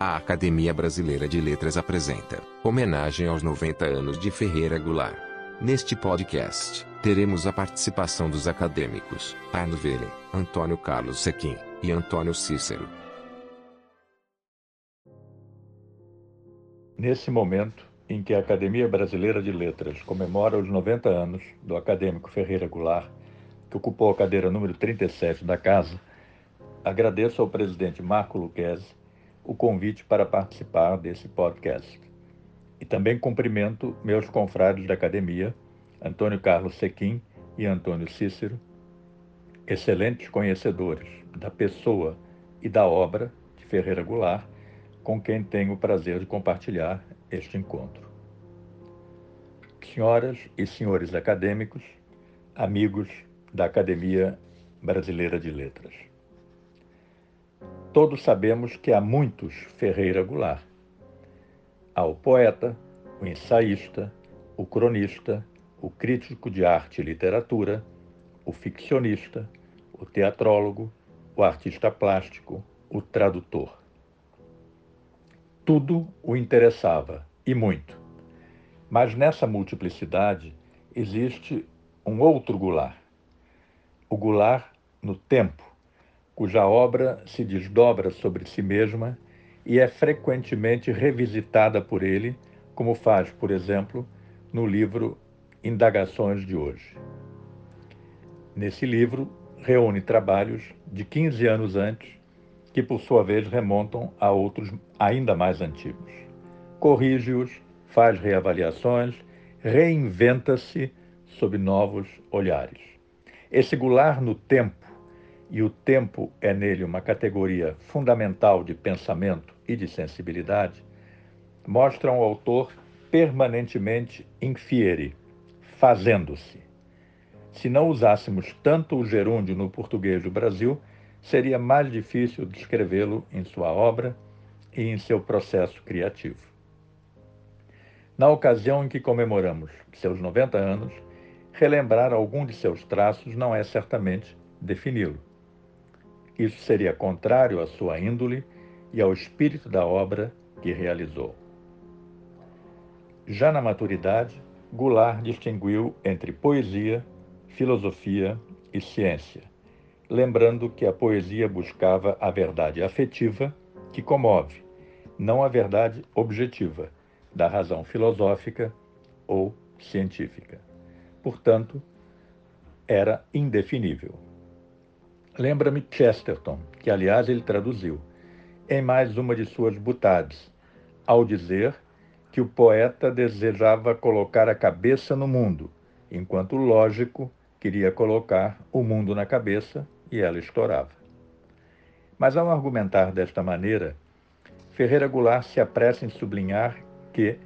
A Academia Brasileira de Letras apresenta homenagem aos 90 anos de Ferreira Goulart. Neste podcast, teremos a participação dos acadêmicos Arno Velen, Antônio Carlos Sequim e Antônio Cícero. Nesse momento em que a Academia Brasileira de Letras comemora os 90 anos do acadêmico Ferreira Goulart, que ocupou a cadeira número 37 da casa, agradeço ao presidente Marco Luquezzi o convite para participar desse podcast. E também cumprimento meus confrades da academia, Antônio Carlos Sequim e Antônio Cícero, excelentes conhecedores da pessoa e da obra de Ferreira Goulart, com quem tenho o prazer de compartilhar este encontro. Senhoras e senhores acadêmicos, amigos da Academia Brasileira de Letras. Todos sabemos que há muitos Ferreira Goulart. Há o poeta, o ensaísta, o cronista, o crítico de arte e literatura, o ficcionista, o teatrólogo, o artista plástico, o tradutor. Tudo o interessava, e muito. Mas nessa multiplicidade existe um outro Goulart. O Goulart no tempo, cuja obra se desdobra sobre si mesma e é frequentemente revisitada por ele, como faz, por exemplo, no livro Indagações de hoje. Nesse livro, reúne trabalhos de 15 anos antes, que por sua vez remontam a outros ainda mais antigos. Corrige-os, faz reavaliações, reinventa-se sob novos olhares. Esse gular no tempo e o tempo é nele uma categoria fundamental de pensamento e de sensibilidade, mostram o autor permanentemente infiere, fazendo-se. Se não usássemos tanto o gerúndio no português do Brasil, seria mais difícil descrevê-lo em sua obra e em seu processo criativo. Na ocasião em que comemoramos seus 90 anos, relembrar algum de seus traços não é certamente defini-lo. Isso seria contrário à sua índole e ao espírito da obra que realizou. Já na maturidade, Goulart distinguiu entre poesia, filosofia e ciência, lembrando que a poesia buscava a verdade afetiva que comove, não a verdade objetiva, da razão filosófica ou científica. Portanto, era indefinível. Lembra-me Chesterton, que aliás ele traduziu, em mais uma de suas butades, ao dizer que o poeta desejava colocar a cabeça no mundo, enquanto o lógico queria colocar o mundo na cabeça e ela estourava. Mas ao argumentar desta maneira, Ferreira Goulart se apressa em sublinhar que,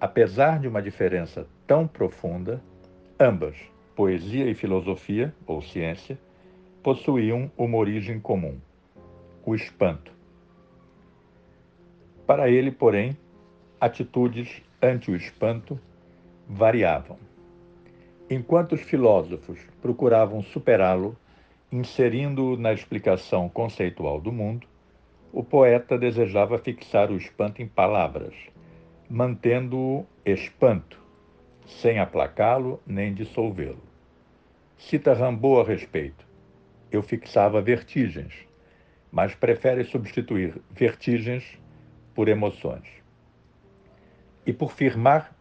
apesar de uma diferença tão profunda, ambas, poesia e filosofia, ou ciência, possuíam uma origem comum: o espanto. Para ele, porém, atitudes ante o espanto variavam. Enquanto os filósofos procuravam superá-lo, inserindo-o na explicação conceitual do mundo, o poeta desejava fixar o espanto em palavras, mantendo-o espanto, sem aplacá-lo nem dissolvê-lo. Cita Rambaud a respeito eu fixava vertigens, mas prefere substituir vertigens por emoções. E por firmar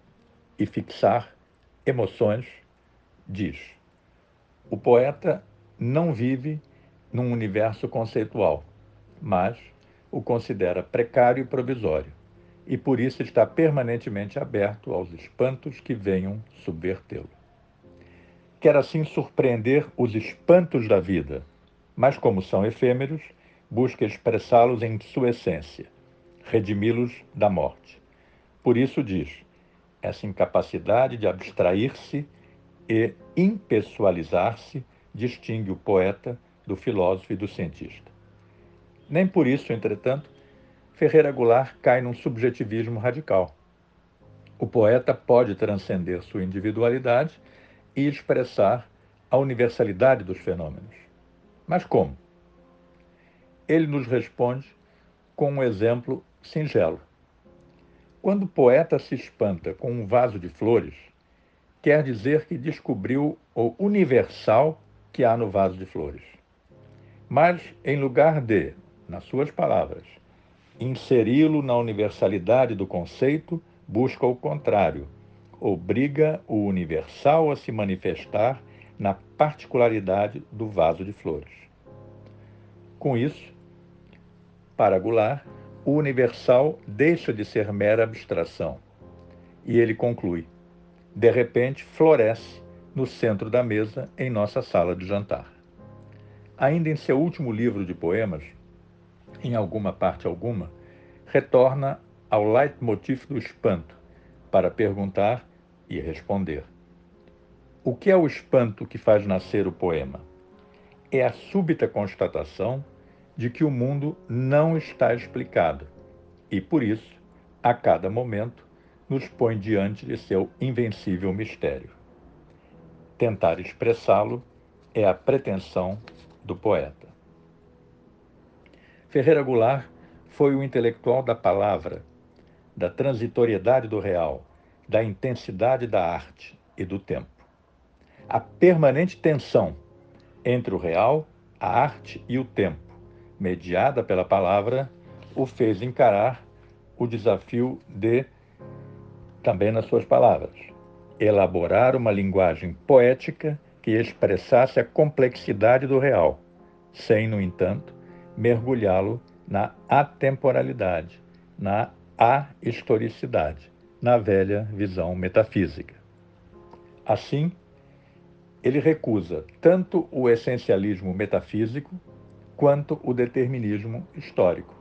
e fixar emoções, diz: o poeta não vive num universo conceitual, mas o considera precário e provisório, e por isso está permanentemente aberto aos espantos que venham subvertê-lo quer assim surpreender os espantos da vida, mas como são efêmeros, busca expressá-los em sua essência, redimi-los da morte. Por isso diz, essa incapacidade de abstrair-se e impessoalizar-se distingue o poeta do filósofo e do cientista. Nem por isso, entretanto, Ferreira Goulart cai num subjetivismo radical. O poeta pode transcender sua individualidade e expressar a universalidade dos fenômenos. Mas como? Ele nos responde com um exemplo singelo. Quando o poeta se espanta com um vaso de flores, quer dizer que descobriu o universal que há no vaso de flores. Mas, em lugar de, nas suas palavras, inseri-lo na universalidade do conceito, busca o contrário, obriga o universal a se manifestar na particularidade do vaso de flores. Com isso, para Goulart, o universal deixa de ser mera abstração. E ele conclui: de repente floresce no centro da mesa em nossa sala de jantar. Ainda em seu último livro de poemas, em alguma parte alguma, retorna ao leitmotiv do espanto para perguntar e responder. O que é o espanto que faz nascer o poema? É a súbita constatação de que o mundo não está explicado e, por isso, a cada momento, nos põe diante de seu invencível mistério. Tentar expressá-lo é a pretensão do poeta. Ferreira Goulart foi o intelectual da palavra, da transitoriedade do real, da intensidade da arte e do tempo. A permanente tensão entre o real, a arte e o tempo, mediada pela palavra, o fez encarar o desafio de, também nas suas palavras, elaborar uma linguagem poética que expressasse a complexidade do real, sem, no entanto, mergulhá-lo na atemporalidade, na ahistoricidade, na velha visão metafísica. Assim, ele recusa tanto o essencialismo metafísico quanto o determinismo histórico.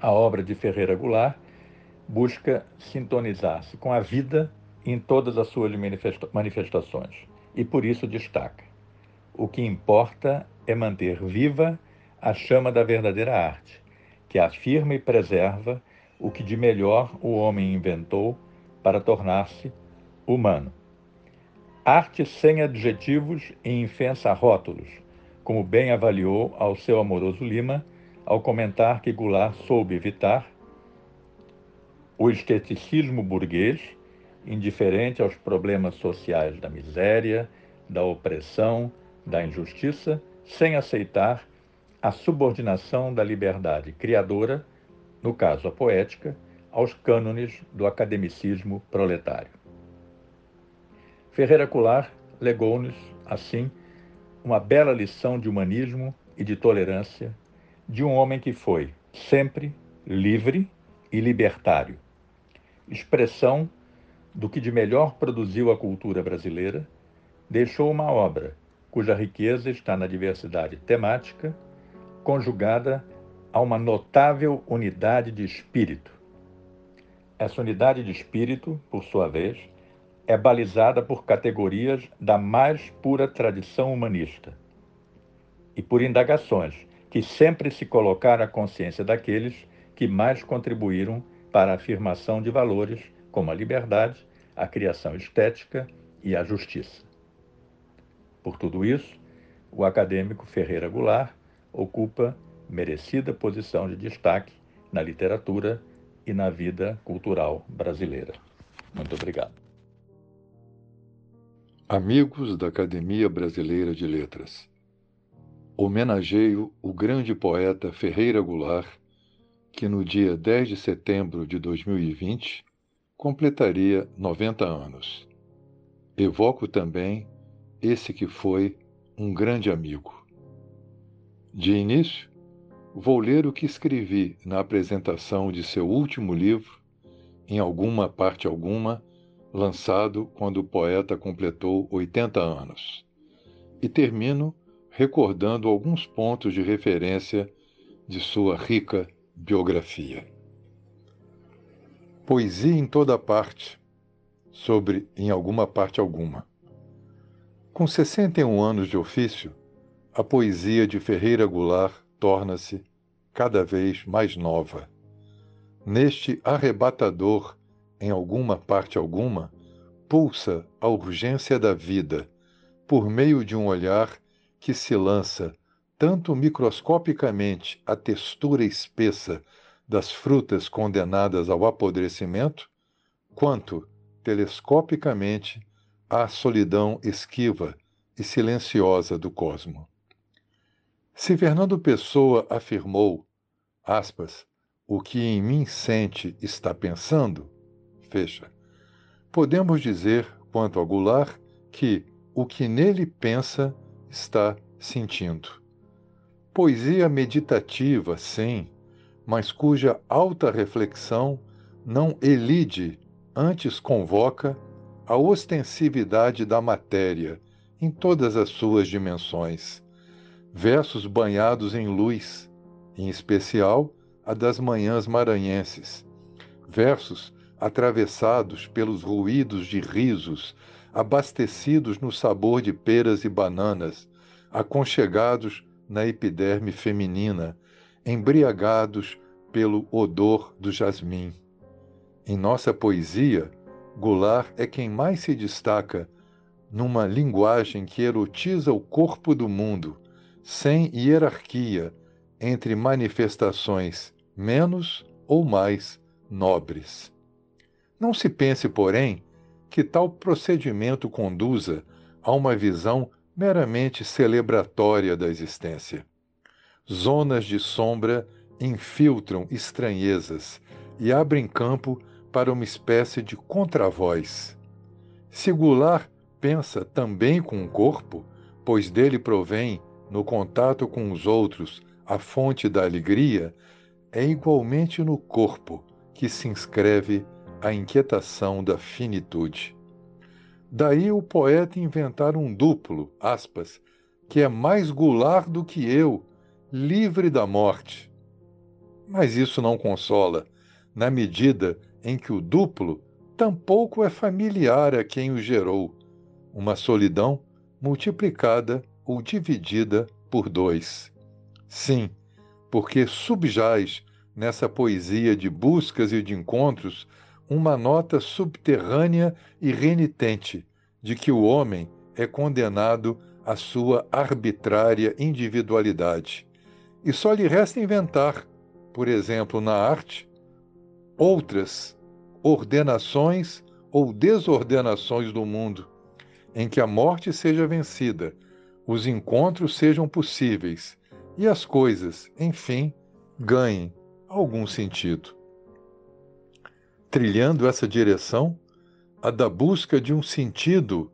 A obra de Ferreira Goulart busca sintonizar-se com a vida em todas as suas manifestações e por isso destaca: o que importa é manter viva a chama da verdadeira arte, que afirma e preserva o que de melhor o homem inventou para tornar-se humano. Arte sem adjetivos e infensa rótulos, como bem avaliou ao seu amoroso Lima ao comentar que Goulart soube evitar o esteticismo burguês, indiferente aos problemas sociais da miséria, da opressão, da injustiça, sem aceitar a subordinação da liberdade criadora, no caso a poética, aos cânones do academicismo proletário. Ferreira Goulart legou-nos, assim, uma bela lição de humanismo e de tolerância de um homem que foi sempre livre e libertário, expressão do que de melhor produziu a cultura brasileira, deixou uma obra cuja riqueza está na diversidade temática, conjugada a uma notável unidade de espírito. Essa unidade de espírito, por sua vez, é balizada por categorias da mais pura tradição humanista e por indagações que sempre se colocaram à consciência daqueles que mais contribuíram para a afirmação de valores como a liberdade, a criação estética e a justiça. Por tudo isso, o acadêmico Ferreira Goulart ocupa merecida posição de destaque na literatura e na vida cultural brasileira. Muito obrigado. Amigos da Academia Brasileira de Letras, homenageio o grande poeta Ferreira Goulart, que no dia 10 de setembro de 2020 completaria 90 anos. Evoco também esse que foi um grande amigo. De início, vou ler o que escrevi na apresentação de seu último livro, em alguma parte alguma, lançado quando o poeta completou 80 anos. E termino recordando alguns pontos de referência de sua rica biografia. Poesia em toda parte, sobre em alguma parte alguma. Com 61 anos de ofício, a poesia de Ferreira Goulart torna-se cada vez mais nova. Neste arrebatador, em alguma parte alguma, pulsa a urgência da vida, por meio de um olhar que se lança tanto microscopicamente a textura espessa das frutas condenadas ao apodrecimento, quanto telescopicamente a solidão esquiva e silenciosa do cosmo. Se Fernando Pessoa afirmou, aspas, o que em mim sente está pensando, fecha, podemos dizer, quanto a Goulart, que o que nele pensa está sentindo. Poesia meditativa, sim, mas cuja alta reflexão não elide, antes convoca a ostensividade da matéria em todas as suas dimensões. Versos banhados em luz, em especial a das manhãs maranhenses. Versos atravessados pelos ruídos de risos, abastecidos no sabor de peras e bananas, aconchegados na epiderme feminina, embriagados pelo odor do jasmim. Em nossa poesia, Goulart é quem mais se destaca numa linguagem que erotiza o corpo do mundo, sem hierarquia entre manifestações menos ou mais nobres. Não se pense, porém, que tal procedimento conduza a uma visão meramente celebratória da existência. Zonas de sombra infiltram estranhezas e abrem campo para uma espécie de contravoz. Se Goulart pensa também com o corpo, pois dele provém, no contato com os outros, a fonte da alegria, é igualmente no corpo que se inscreve a inquietação da finitude. Daí o poeta inventar um duplo, aspas, que é mais gular do que eu, livre da morte. Mas isso não consola, na medida em que o duplo tampouco é familiar a quem o gerou, uma solidão multiplicada ou dividida por dois. Sim, porque subjaz nessa poesia de buscas e de encontros uma nota subterrânea e renitente de que o homem é condenado à sua arbitrária individualidade. E só lhe resta inventar, por exemplo, na arte, outras ordenações ou desordenações do mundo, em que a morte seja vencida, os encontros sejam possíveis e as coisas, enfim, ganhem algum sentido. Trilhando essa direção, a da busca de um sentido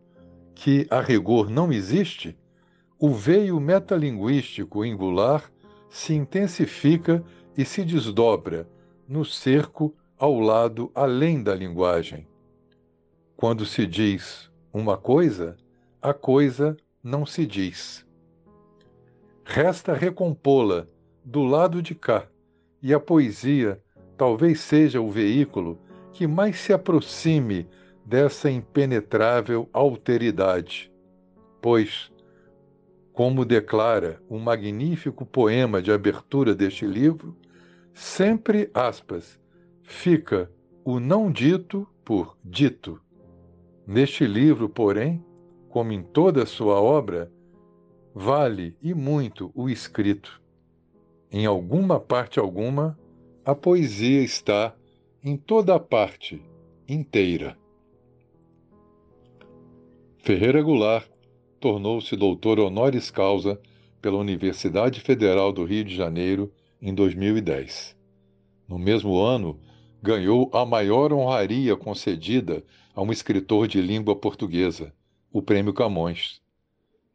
que, a rigor, não existe, o veio metalinguístico angular se intensifica e se desdobra no cerco ao lado além da linguagem. Quando se diz uma coisa, a coisa não se diz. Resta recompô-la do lado de cá, e a poesia talvez seja o veículo que mais se aproxime dessa impenetrável alteridade. Pois, como declara um magnífico poema de abertura deste livro, sempre, aspas, fica o não dito por dito. Neste livro, porém, como em toda a sua obra, vale e muito o escrito. Em alguma parte alguma, a poesia está em toda a parte, inteira. Ferreira Goulart tornou-se doutor honoris causa pela Universidade Federal do Rio de Janeiro em 2010. No mesmo ano, ganhou a maior honraria concedida a um escritor de língua portuguesa, o Prêmio Camões.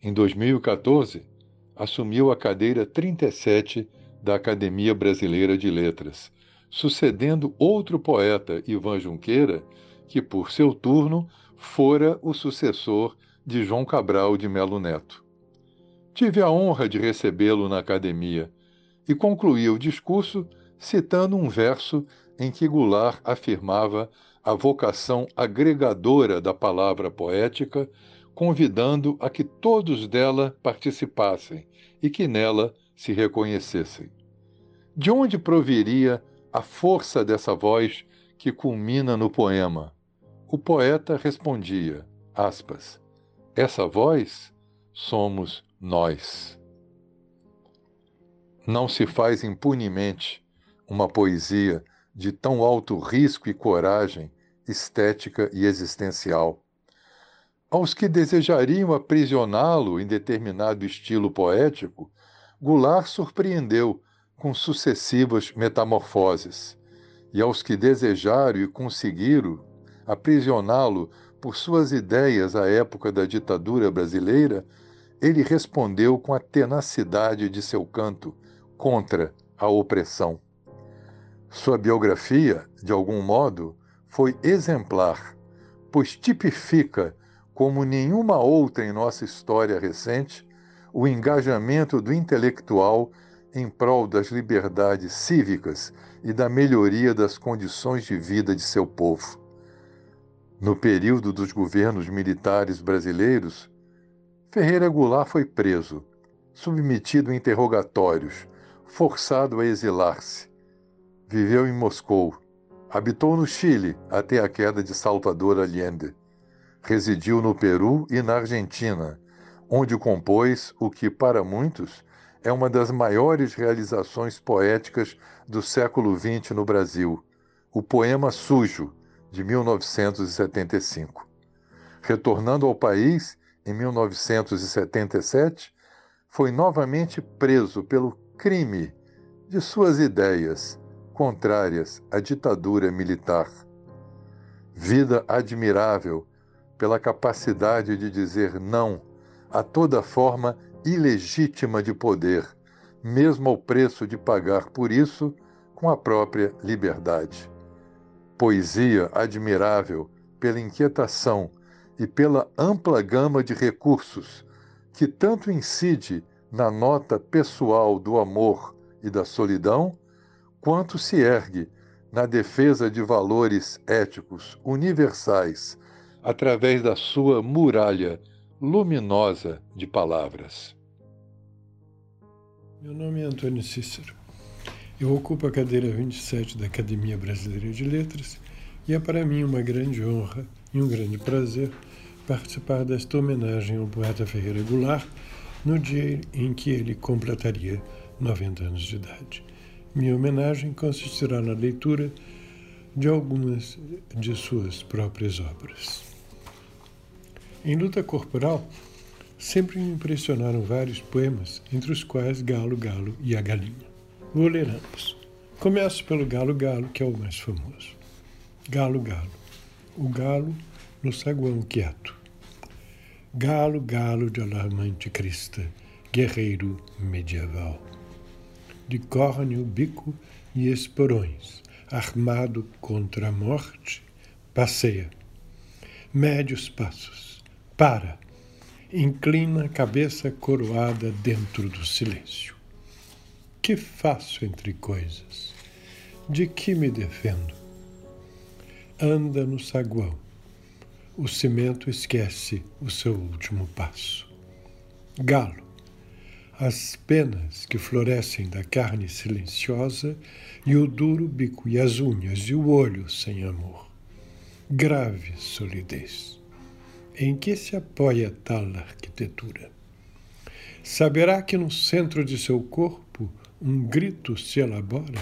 Em 2014, assumiu a cadeira 37 da Academia Brasileira de Letras, sucedendo outro poeta, Ivan Junqueira, que, por seu turno, fora o sucessor de João Cabral de Melo Neto. Tive a honra de recebê-lo na academia e concluí o discurso citando um verso em que Goulart afirmava a vocação agregadora da palavra poética, convidando a que todos dela participassem e que nela se reconhecessem. De onde proviria a força dessa voz que culmina no poema? O poeta respondia, aspas, essa voz somos nós. Não se faz impunemente uma poesia de tão alto risco e coragem estética e existencial. Aos que desejariam aprisioná-lo em determinado estilo poético, Goulart surpreendeu com sucessivas metamorfoses, e aos que desejaram e conseguiram aprisioná-lo por suas ideias à época da ditadura brasileira, ele respondeu com a tenacidade de seu canto contra a opressão. Sua biografia, de algum modo, foi exemplar, pois tipifica, como nenhuma outra em nossa história recente, o engajamento do intelectual em prol das liberdades cívicas e da melhoria das condições de vida de seu povo. No período dos governos militares brasileiros, Ferreira Goulart foi preso, submetido a interrogatórios, forçado a exilar-se. Viveu em Moscou, habitou no Chile até a queda de Salvador Allende. Residiu no Peru e na Argentina, onde compôs o que, para muitos, é uma das maiores realizações poéticas do século XX no Brasil, o Poema Sujo, de 1975. Retornando ao país em 1977, foi novamente preso pelo crime de suas ideias contrárias à ditadura militar. Vida admirável pela capacidade de dizer não a toda forma ilegítima de poder, mesmo ao preço de pagar por isso com a própria liberdade poesia admirável pela inquietação e pela ampla gama de recursos que tanto incide na nota pessoal do amor e da solidão, quanto se ergue na defesa de valores éticos universais através da sua muralha luminosa de palavras. Meu nome é Antônio Cícero. Eu ocupo a cadeira 27 da Academia Brasileira de Letras e é para mim uma grande honra e um grande prazer participar desta homenagem ao poeta Ferreira Goulart no dia em que ele completaria 90 anos de idade. Minha homenagem consistirá na leitura de algumas de suas próprias obras. Em luta corporal, sempre me impressionaram vários poemas, entre os quais Galo, Galo e a Galinha. Vou ler ambos. Começo pelo Galo Galo, que é o mais famoso. Galo Galo. O galo no saguão quieto. Galo, galo de alarmante crista, guerreiro medieval. De córneo, bico e esporões, armado contra a morte, passeia. Médios passos. Para. Inclina a cabeça coroada dentro do silêncio que faço entre coisas? De que me defendo? Anda no saguão. O cimento esquece o seu último passo. Galo. As penas que florescem da carne silenciosa e o duro bico e as unhas e o olho sem amor. Grave solidez. Em que se apoia tal arquitetura? Saberá que no centro de seu corpo um grito se elabora?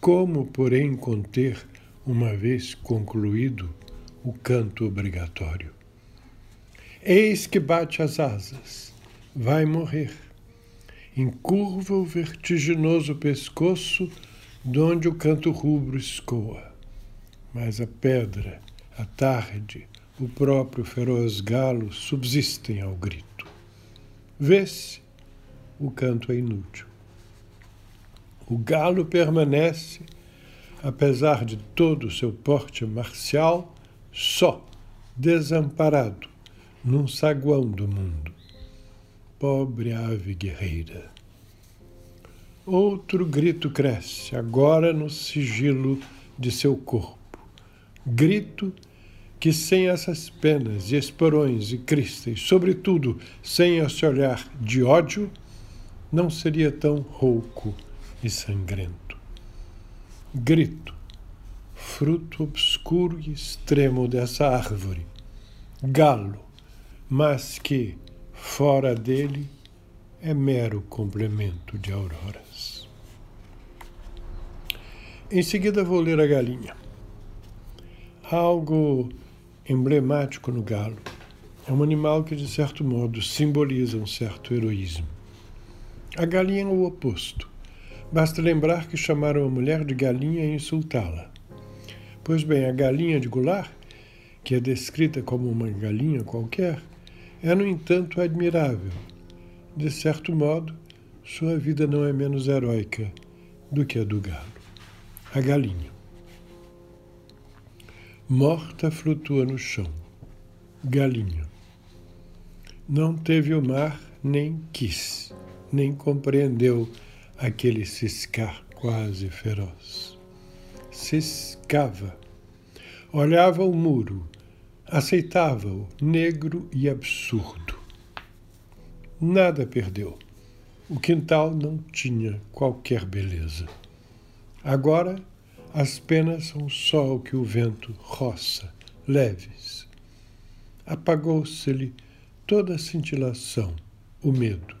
Como, porém, conter, uma vez concluído, o canto obrigatório? Eis que bate as asas, vai morrer. Encurva o vertiginoso pescoço, donde o canto rubro escoa. Mas a pedra, a tarde, o próprio feroz galo subsistem ao grito. Vê-se, o canto é inútil. O galo permanece, apesar de todo o seu porte marcial, só, desamparado, num saguão do mundo. Pobre ave guerreira. Outro grito cresce, agora no sigilo de seu corpo. Grito que sem essas penas e esporões e cristas, sobretudo sem esse olhar de ódio, não seria tão rouco e sangrento. Grito, fruto obscuro e extremo dessa árvore. Galo, mas que, fora dele, é mero complemento de auroras. Em seguida vou ler a galinha. Algo emblemático no galo. É um animal que, de certo modo, simboliza um certo heroísmo. A galinha é o oposto. Basta lembrar que chamaram a mulher de galinha e insultá-la. Pois bem, a galinha de Goulart, que é descrita como uma galinha qualquer, é, no entanto, admirável. De certo modo, sua vida não é menos heróica do que a do galo. A galinha. Morta flutua no chão. Galinha. Não teve o mar, nem quis, nem compreendeu aquele ciscar quase feroz. Ciscava. Olhava o muro, aceitava-o, negro e absurdo. Nada perdeu. O quintal não tinha qualquer beleza. Agora, as penas são só o que o vento roça, leves. Apagou-se-lhe toda a cintilação, o medo.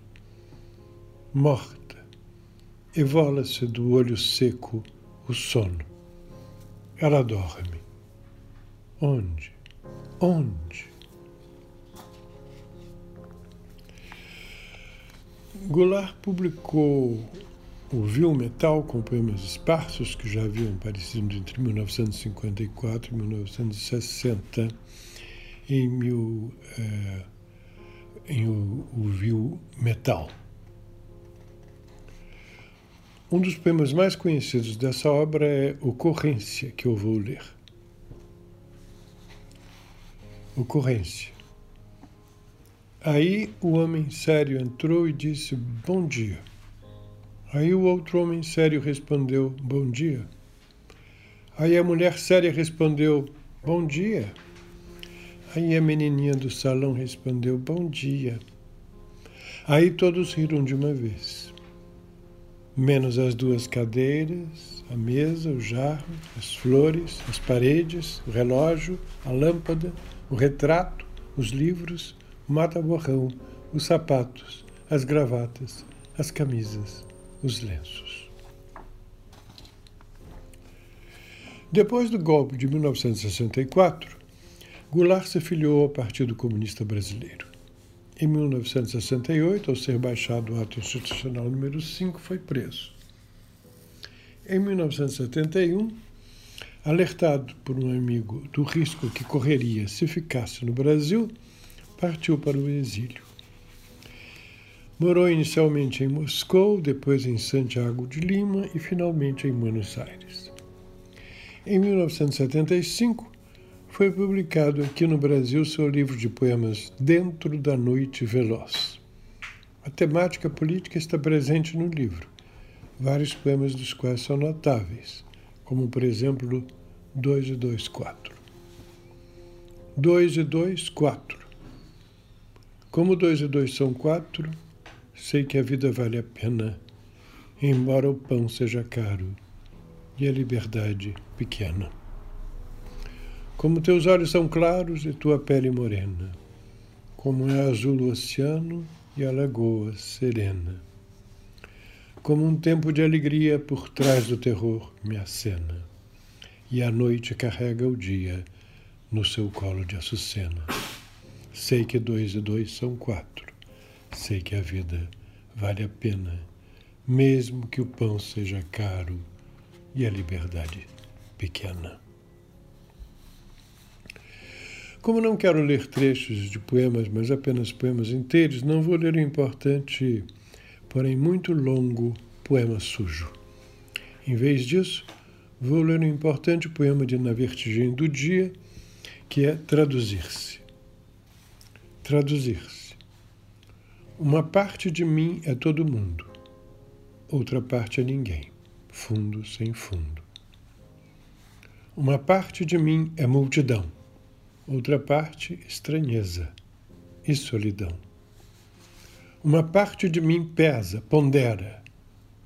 Morta, evola-se do olho seco o sono. Ela dorme. Onde? Onde? Goulart publicou o Viu Metal com poemas esparsos que já haviam aparecido entre 1954 e 1960 em, mil, eh, em o, o Metal. Um dos poemas mais conhecidos dessa obra é Ocorrência, que eu vou ler. Ocorrência. Aí o homem sério entrou e disse: Bom dia. Aí o outro homem sério respondeu: Bom dia. Aí a mulher séria respondeu: Bom dia. Aí a menininha do salão respondeu: Bom dia. Aí todos riram de uma vez, menos as duas cadeiras, a mesa, o jarro, as flores, as paredes, o relógio, a lâmpada, o retrato, os livros, o mata-borrão, os sapatos, as gravatas, as camisas, os lenços. Depois do golpe de 1964, Goulart se filiou ao Partido Comunista Brasileiro. Em 1968, ao ser baixado o ato institucional número 5, foi preso. Em 1971, alertado por um amigo do risco que correria se ficasse no Brasil, partiu para o exílio. Morou inicialmente em Moscou, depois em Santiago de Lima e finalmente em Buenos Aires. Em 1975, foi publicado aqui no Brasil seu livro de poemas Dentro da Noite Veloz. A temática política está presente no livro, vários poemas dos quais são notáveis, como por exemplo 2 e 2, 4. 2 e 2, 4. Como dois e dois são quatro, sei que a vida vale a pena, embora o pão seja caro e a liberdade pequena. Como teus olhos são claros e tua pele morena, como é azul o oceano e a lagoa serena. Como um tempo de alegria por trás do terror me acena, e a noite carrega o dia no seu colo de açucena. Sei que dois e dois são quatro. Sei que a vida vale a pena, mesmo que o pão seja caro e a liberdade pequena. Como não quero ler trechos de poemas, mas apenas poemas inteiros, não vou ler o importante, porém muito longo, poema sujo. Em vez disso, vou ler um importante poema de Na Vertigem do Dia, que é Traduzir-se. Traduzir-se. Uma parte de mim é todo mundo, outra parte é ninguém, fundo sem fundo. Uma parte de mim é multidão, outra parte estranheza e solidão. Uma parte de mim pesa, pondera,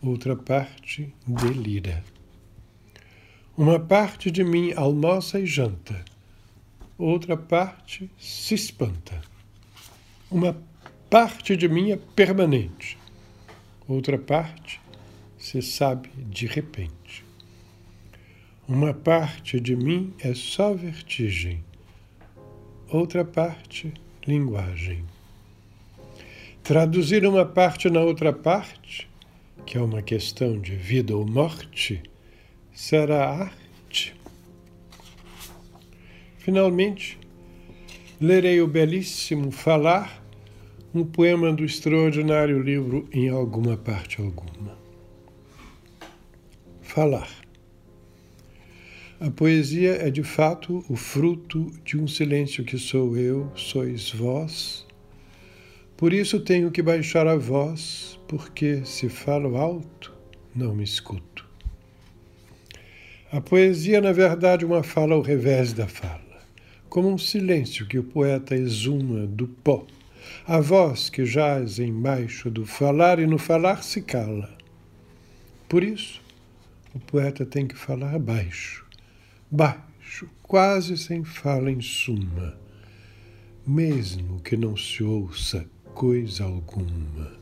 outra parte delira. Uma parte de mim almoça e janta, outra parte se espanta. Uma parte de mim é permanente, outra parte se sabe de repente. Uma parte de mim é só vertigem, outra parte, linguagem. Traduzir uma parte na outra parte, que é uma questão de vida ou morte, será arte. Finalmente, lerei o belíssimo Falar, um poema do extraordinário livro Em Alguma Parte Alguma. Falar. A poesia é de fato o fruto de um silêncio que sou eu, sois vós, por isso tenho que baixar a voz, porque se falo alto, não me escuto. A poesia, na verdade, uma fala ao revés da fala, como um silêncio que o poeta exuma do pó, a voz que jaz embaixo do falar e no falar se cala. Por isso, o poeta tem que falar baixo, baixo, quase sem fala em suma, mesmo que não se ouça coisa alguma.